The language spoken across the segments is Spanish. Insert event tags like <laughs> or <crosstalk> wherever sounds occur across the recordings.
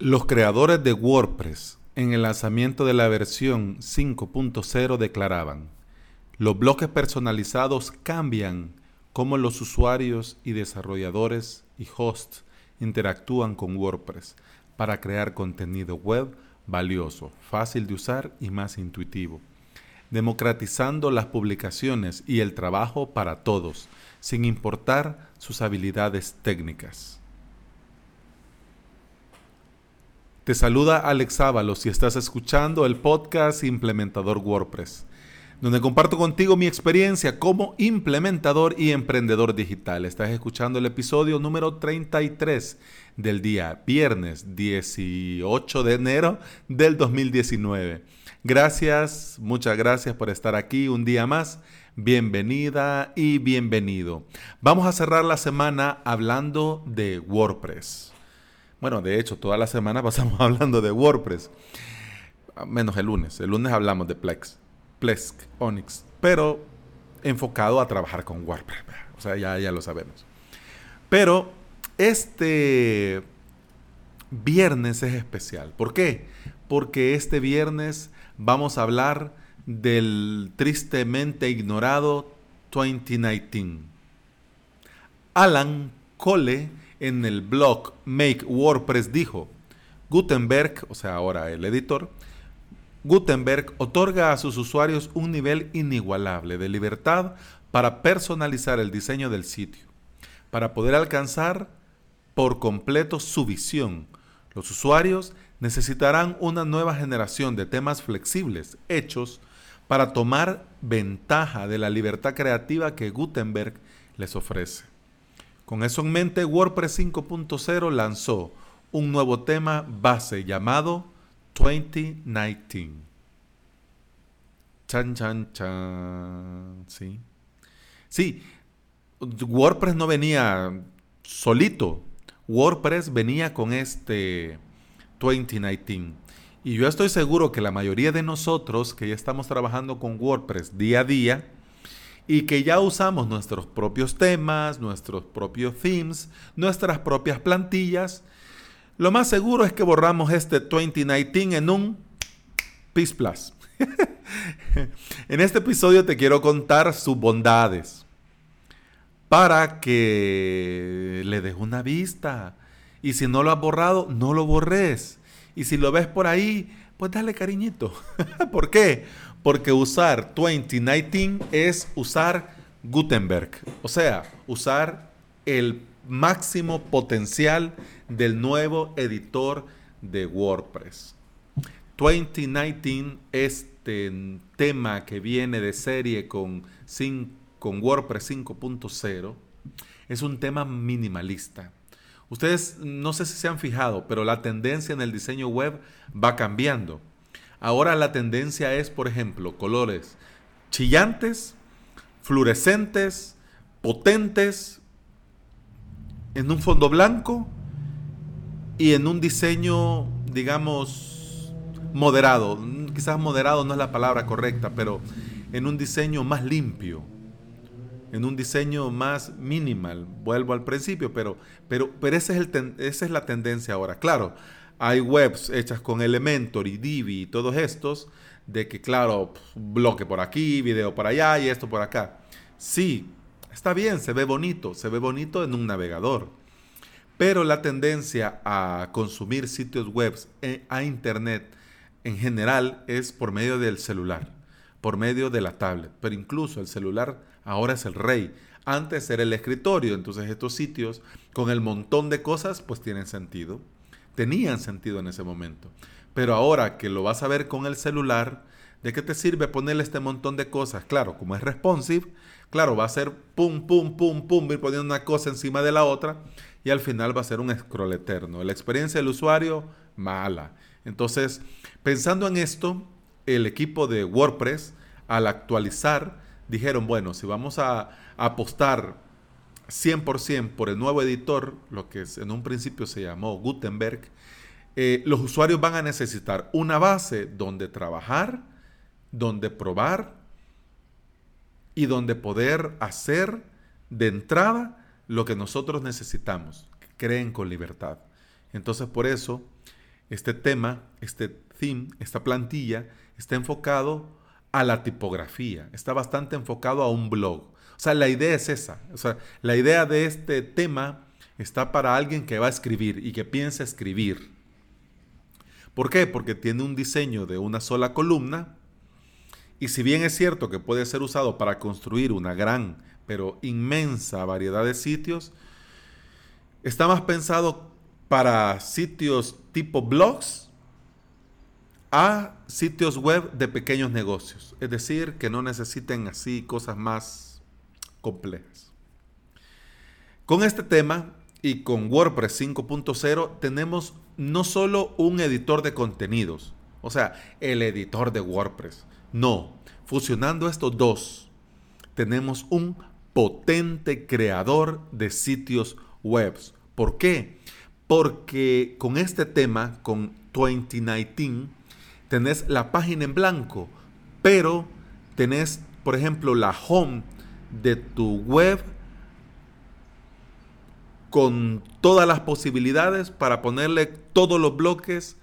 Los creadores de WordPress en el lanzamiento de la versión 5.0 declaraban, los bloques personalizados cambian cómo los usuarios y desarrolladores y hosts interactúan con WordPress para crear contenido web valioso, fácil de usar y más intuitivo, democratizando las publicaciones y el trabajo para todos, sin importar sus habilidades técnicas. Te saluda Alex Ábalos si estás escuchando el podcast Implementador WordPress, donde comparto contigo mi experiencia como implementador y emprendedor digital. Estás escuchando el episodio número 33 del día viernes 18 de enero del 2019. Gracias, muchas gracias por estar aquí un día más. Bienvenida y bienvenido. Vamos a cerrar la semana hablando de WordPress. Bueno, de hecho, toda la semana <laughs> pasamos hablando de WordPress. Menos el lunes. El lunes hablamos de Plex, Plesk, Onyx. Pero enfocado a trabajar con WordPress. O sea, ya, ya lo sabemos. Pero este viernes es especial. ¿Por qué? Porque este viernes vamos a hablar del tristemente ignorado 2019. Alan Cole en el blog Make WordPress dijo, Gutenberg, o sea, ahora el editor, Gutenberg otorga a sus usuarios un nivel inigualable de libertad para personalizar el diseño del sitio, para poder alcanzar por completo su visión. Los usuarios necesitarán una nueva generación de temas flexibles, hechos para tomar ventaja de la libertad creativa que Gutenberg les ofrece. Con eso en mente, WordPress 5.0 lanzó un nuevo tema base llamado 2019. Chan, chan, chan. Sí. Sí, WordPress no venía solito. WordPress venía con este 2019. Y yo estoy seguro que la mayoría de nosotros que ya estamos trabajando con WordPress día a día, y que ya usamos nuestros propios temas, nuestros propios themes, nuestras propias plantillas, lo más seguro es que borramos este 2019 en un Peace Plus. <laughs> en este episodio te quiero contar sus bondades para que le des una vista. Y si no lo has borrado, no lo borres. Y si lo ves por ahí, pues dale cariñito. <laughs> ¿Por qué? Porque usar 2019 es usar Gutenberg, o sea, usar el máximo potencial del nuevo editor de WordPress. 2019, este tema que viene de serie con, con WordPress 5.0, es un tema minimalista. Ustedes no sé si se han fijado, pero la tendencia en el diseño web va cambiando. Ahora la tendencia es, por ejemplo, colores chillantes, fluorescentes, potentes, en un fondo blanco y en un diseño, digamos, moderado. Quizás moderado no es la palabra correcta, pero en un diseño más limpio, en un diseño más minimal. Vuelvo al principio, pero, pero, pero es el esa es la tendencia ahora. Claro, hay webs hechas con Elementor y Divi y todos estos, de que claro, bloque por aquí, video por allá y esto por acá. Sí, está bien, se ve bonito, se ve bonito en un navegador. Pero la tendencia a consumir sitios web a internet en general es por medio del celular, por medio de la tablet. Pero incluso el celular ahora es el rey. Antes era el escritorio, entonces estos sitios con el montón de cosas pues tienen sentido tenían sentido en ese momento. Pero ahora que lo vas a ver con el celular, ¿de qué te sirve ponerle este montón de cosas? Claro, como es responsive, claro, va a ser pum, pum, pum, pum, ir poniendo una cosa encima de la otra y al final va a ser un scroll eterno. La experiencia del usuario, mala. Entonces, pensando en esto, el equipo de WordPress, al actualizar, dijeron, bueno, si vamos a apostar 100% por el nuevo editor, lo que en un principio se llamó Gutenberg, eh, los usuarios van a necesitar una base donde trabajar, donde probar y donde poder hacer de entrada lo que nosotros necesitamos, creen con libertad. Entonces por eso este tema, este theme, esta plantilla, está enfocado a la tipografía, está bastante enfocado a un blog. O sea, la idea es esa. O sea, la idea de este tema está para alguien que va a escribir y que piensa escribir. ¿Por qué? Porque tiene un diseño de una sola columna y si bien es cierto que puede ser usado para construir una gran pero inmensa variedad de sitios, está más pensado para sitios tipo blogs a sitios web de pequeños negocios. Es decir, que no necesiten así cosas más complejas. Con este tema y con WordPress 5.0 tenemos no solo un editor de contenidos, o sea, el editor de WordPress. No, fusionando estos dos, tenemos un potente creador de sitios web. ¿Por qué? Porque con este tema, con 2019, tenés la página en blanco, pero tenés, por ejemplo, la home de tu web con todas las posibilidades para ponerle todos los bloques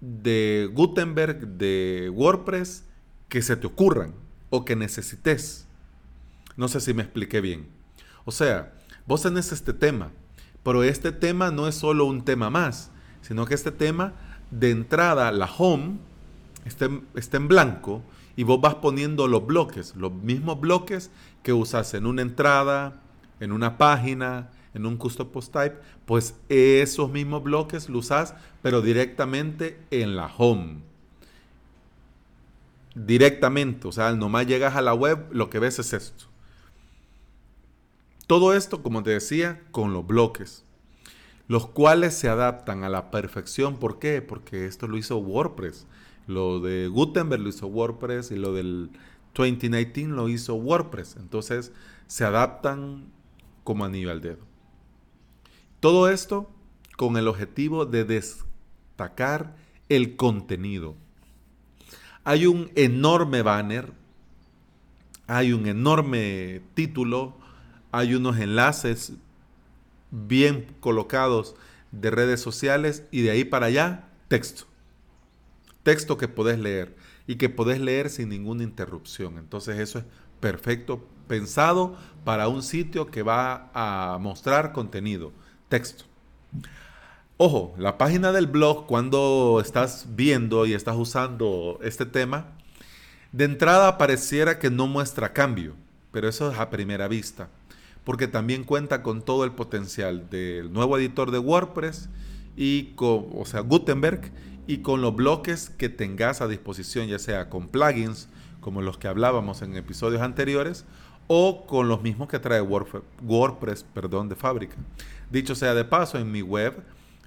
de Gutenberg, de WordPress, que se te ocurran o que necesites. No sé si me expliqué bien. O sea, vos tenés este tema, pero este tema no es solo un tema más, sino que este tema de entrada, la home, está está en blanco y vos vas poniendo los bloques, los mismos bloques que usas en una entrada, en una página, en un custom post type, pues esos mismos bloques los usas, pero directamente en la home. Directamente, o sea, nomás llegas a la web, lo que ves es esto. Todo esto, como te decía, con los bloques, los cuales se adaptan a la perfección. ¿Por qué? Porque esto lo hizo WordPress. Lo de Gutenberg lo hizo WordPress y lo del 2019 lo hizo WordPress. Entonces se adaptan como anillo al dedo. Todo esto con el objetivo de destacar el contenido. Hay un enorme banner, hay un enorme título, hay unos enlaces bien colocados de redes sociales y de ahí para allá texto. Texto que podés leer y que podés leer sin ninguna interrupción. Entonces eso es perfecto, pensado para un sitio que va a mostrar contenido texto. Ojo, la página del blog, cuando estás viendo y estás usando este tema, de entrada pareciera que no muestra cambio, pero eso es a primera vista, porque también cuenta con todo el potencial del nuevo editor de WordPress y con, o sea, Gutenberg y con los bloques que tengas a disposición, ya sea con plugins, como los que hablábamos en episodios anteriores, o con los mismos que trae WordPress, perdón, de fábrica. Dicho sea de paso, en mi web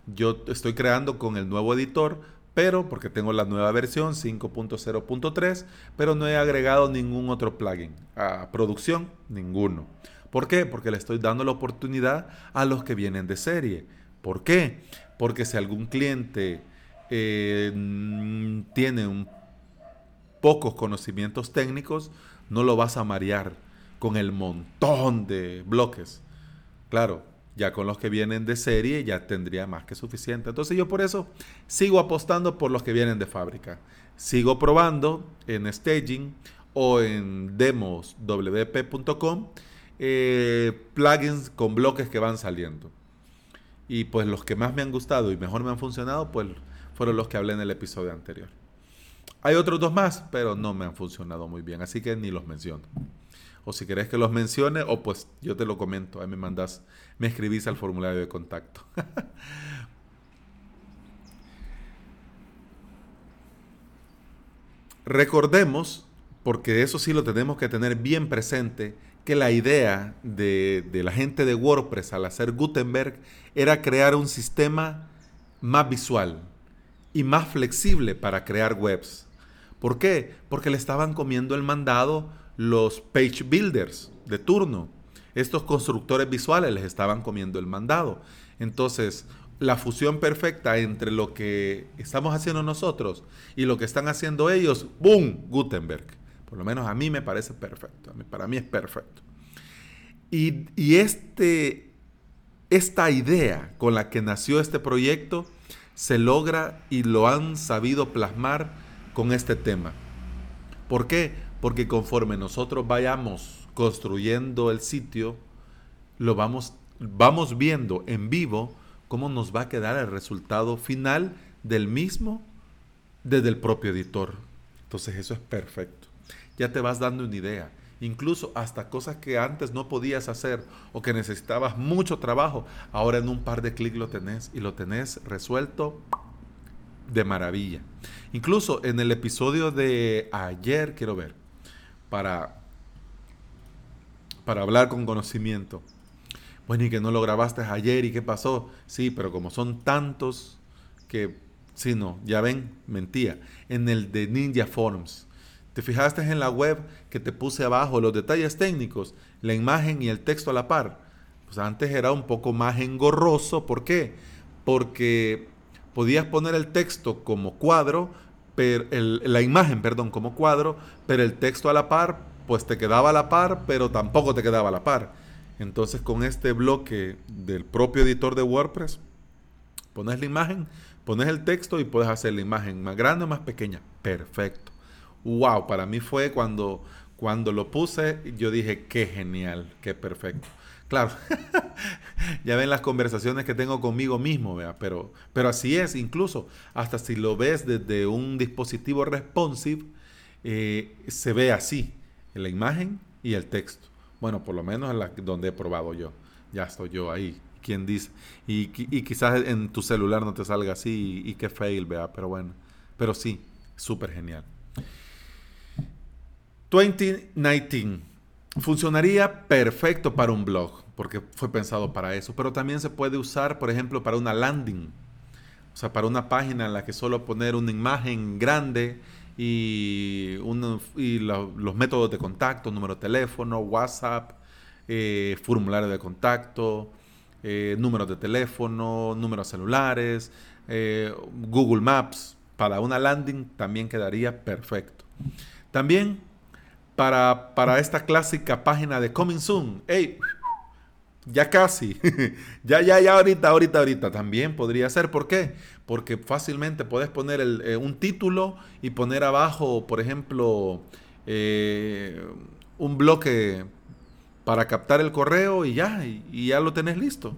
yo estoy creando con el nuevo editor, pero porque tengo la nueva versión 5.0.3, pero no he agregado ningún otro plugin. A producción, ninguno. ¿Por qué? Porque le estoy dando la oportunidad a los que vienen de serie. ¿Por qué? Porque si algún cliente eh, tiene un, pocos conocimientos técnicos, no lo vas a marear con el montón de bloques. Claro, ya con los que vienen de serie ya tendría más que suficiente. Entonces yo por eso sigo apostando por los que vienen de fábrica. Sigo probando en staging o en demoswp.com eh, plugins con bloques que van saliendo. Y pues los que más me han gustado y mejor me han funcionado, pues fueron los que hablé en el episodio anterior. Hay otros dos más, pero no me han funcionado muy bien, así que ni los menciono o si querés que los mencione, o pues yo te lo comento, ahí me mandas, me escribís al formulario de contacto. <laughs> Recordemos, porque eso sí lo tenemos que tener bien presente, que la idea de, de, la gente de WordPress al hacer Gutenberg era crear un sistema más visual y más flexible para crear webs. ¿Por qué? Porque le estaban comiendo el mandado los page builders de turno. Estos constructores visuales les estaban comiendo el mandado. Entonces, la fusión perfecta entre lo que estamos haciendo nosotros y lo que están haciendo ellos, ¡boom! Gutenberg. Por lo menos a mí me parece perfecto. Para mí es perfecto. Y, este, esta idea con la que nació este proyecto se logra y lo han sabido plasmar con este tema. ¿Por qué? Porque conforme nosotros vayamos construyendo el sitio, lo vamos, vamos viendo en vivo cómo nos va a quedar el resultado final del mismo desde el propio editor. Entonces eso es perfecto. Ya te vas dando una idea. Incluso hasta cosas que antes no podías hacer o que necesitabas mucho trabajo, ahora en un par de clics lo tenés y lo tenés resuelto de maravilla. Incluso en el episodio de ayer, quiero ver, para, para hablar con conocimiento. Bueno, y que no lo grabaste ayer y qué pasó. Sí, pero como son tantos que, sí, no, ya ven, mentía. En el de Ninja Forms. ¿Te fijaste en la web que te puse abajo los detalles técnicos, la imagen y el texto a la par? Pues antes era un poco más engorroso. ¿Por qué? Porque podías poner el texto como cuadro, pero la imagen, perdón, como cuadro, pero el texto a la par, pues te quedaba a la par, pero tampoco te quedaba a la par. Entonces con este bloque del propio editor de WordPress, pones la imagen, pones el texto y puedes hacer la imagen más grande o más pequeña. Perfecto. Wow, para mí fue cuando, cuando lo puse, yo dije, qué genial, qué perfecto. Claro, <laughs> ya ven las conversaciones que tengo conmigo mismo, Pero, pero así es, incluso hasta si lo ves desde un dispositivo responsive, eh, se ve así, la imagen y el texto. Bueno, por lo menos en la, donde he probado yo. Ya estoy yo ahí. ¿Quién dice? Y, quizás en tu celular no te salga así y, y qué fail, vea, pero bueno. Pero sí, súper genial. 2019 funcionaría perfecto para un blog porque fue pensado para eso, pero también se puede usar, por ejemplo, para una landing, o sea, para una página en la que solo poner una imagen grande y, los métodos de contacto, número de teléfono, WhatsApp, eh, formulario de contacto, eh, números de teléfono, números celulares, eh, Google Maps, para una landing también quedaría perfecto. También para, para esta clásica página de Coming Soon, hey, ya casi. <laughs> ya, ya, ya, ahorita, ahorita, ahorita. También podría ser. ¿Por qué? Porque fácilmente puedes poner eh, un título y poner abajo, por ejemplo, eh, un bloque para captar el correo y ya, y, ya lo tenés listo.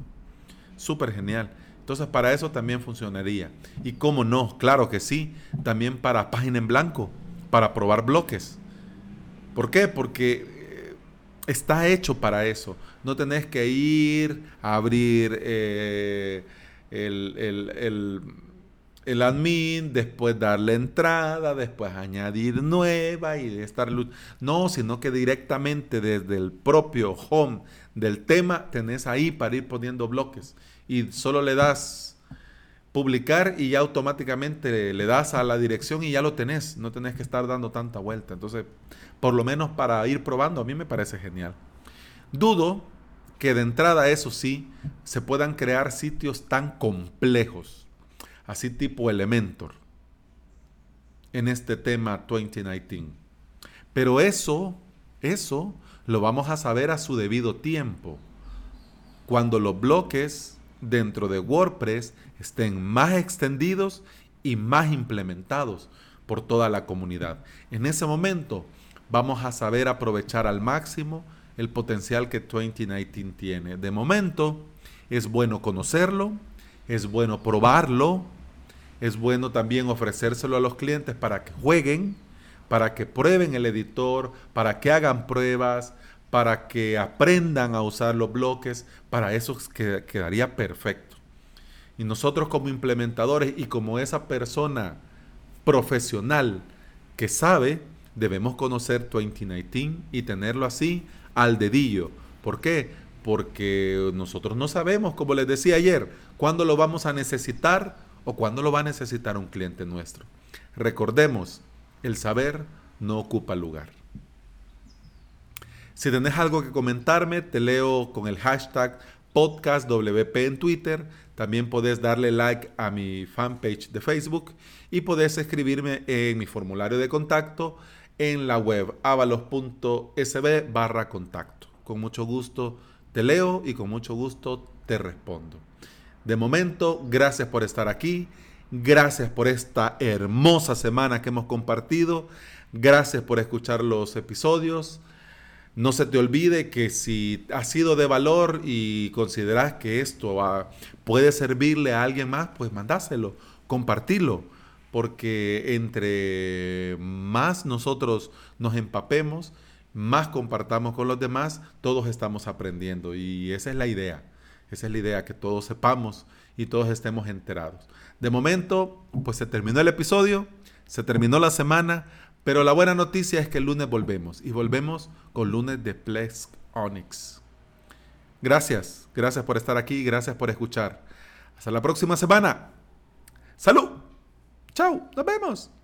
Súper genial. Entonces para eso también funcionaría. Y cómo no, claro que sí, también para página en blanco, para probar bloques. ¿Por qué? Porque está hecho para eso. No tenés que ir a abrir eh, el, el, admin, después darle entrada, después añadir nueva y estar... No, sino que directamente desde el propio home del tema tenés ahí para ir poniendo bloques. Y solo le das publicar y ya automáticamente le das a la dirección y ya lo tenés. No tenés que estar dando tanta vuelta. Entonces por lo menos para ir probando, a mí me parece genial. Dudo que de entrada, eso sí, se puedan crear sitios tan complejos, así tipo Elementor, en este tema 2019. Pero eso, eso lo vamos a saber a su debido tiempo, cuando los bloques dentro de WordPress estén más extendidos y más implementados por toda la comunidad. En ese momento vamos a saber aprovechar al máximo el potencial que 2019 tiene. De momento, es bueno conocerlo, es bueno probarlo, es bueno también ofrecérselo a los clientes para que jueguen, para que prueben el editor, para que hagan pruebas, para que aprendan a usar los bloques, para eso quedaría perfecto. Y nosotros como implementadores y como esa persona profesional que sabe, debemos conocer 2019 y tenerlo así al dedillo. ¿Por qué? Porque nosotros no sabemos, como les decía ayer, cuándo lo vamos a necesitar o cuándo lo va a necesitar un cliente nuestro. Recordemos, el saber no ocupa lugar. Si tenés algo que comentarme, te leo con el hashtag podcastwp en Twitter. También podés darle like a mi fanpage de Facebook y podés escribirme en mi formulario de contacto en la web avalos.sb barra contacto. Con mucho gusto te leo y con mucho gusto te respondo. De momento, gracias por estar aquí. Gracias por esta hermosa semana que hemos compartido. Gracias por escuchar los episodios. No se te olvide que si ha sido de valor y consideras que esto puede servirle a alguien más, pues mandáselo, compartirlo, porque entre más nosotros nos empapemos, más compartamos con los demás, todos estamos aprendiendo y esa es la idea. Esa es la idea, que todos sepamos y todos estemos enterados. De momento, pues se terminó el episodio, se terminó la semana, pero la buena noticia es que el lunes volvemos y volvemos con lunes de Plex Onyx. Gracias, gracias por estar aquí, gracias por escuchar. Hasta la próxima semana. Salud. Chao, nos vemos.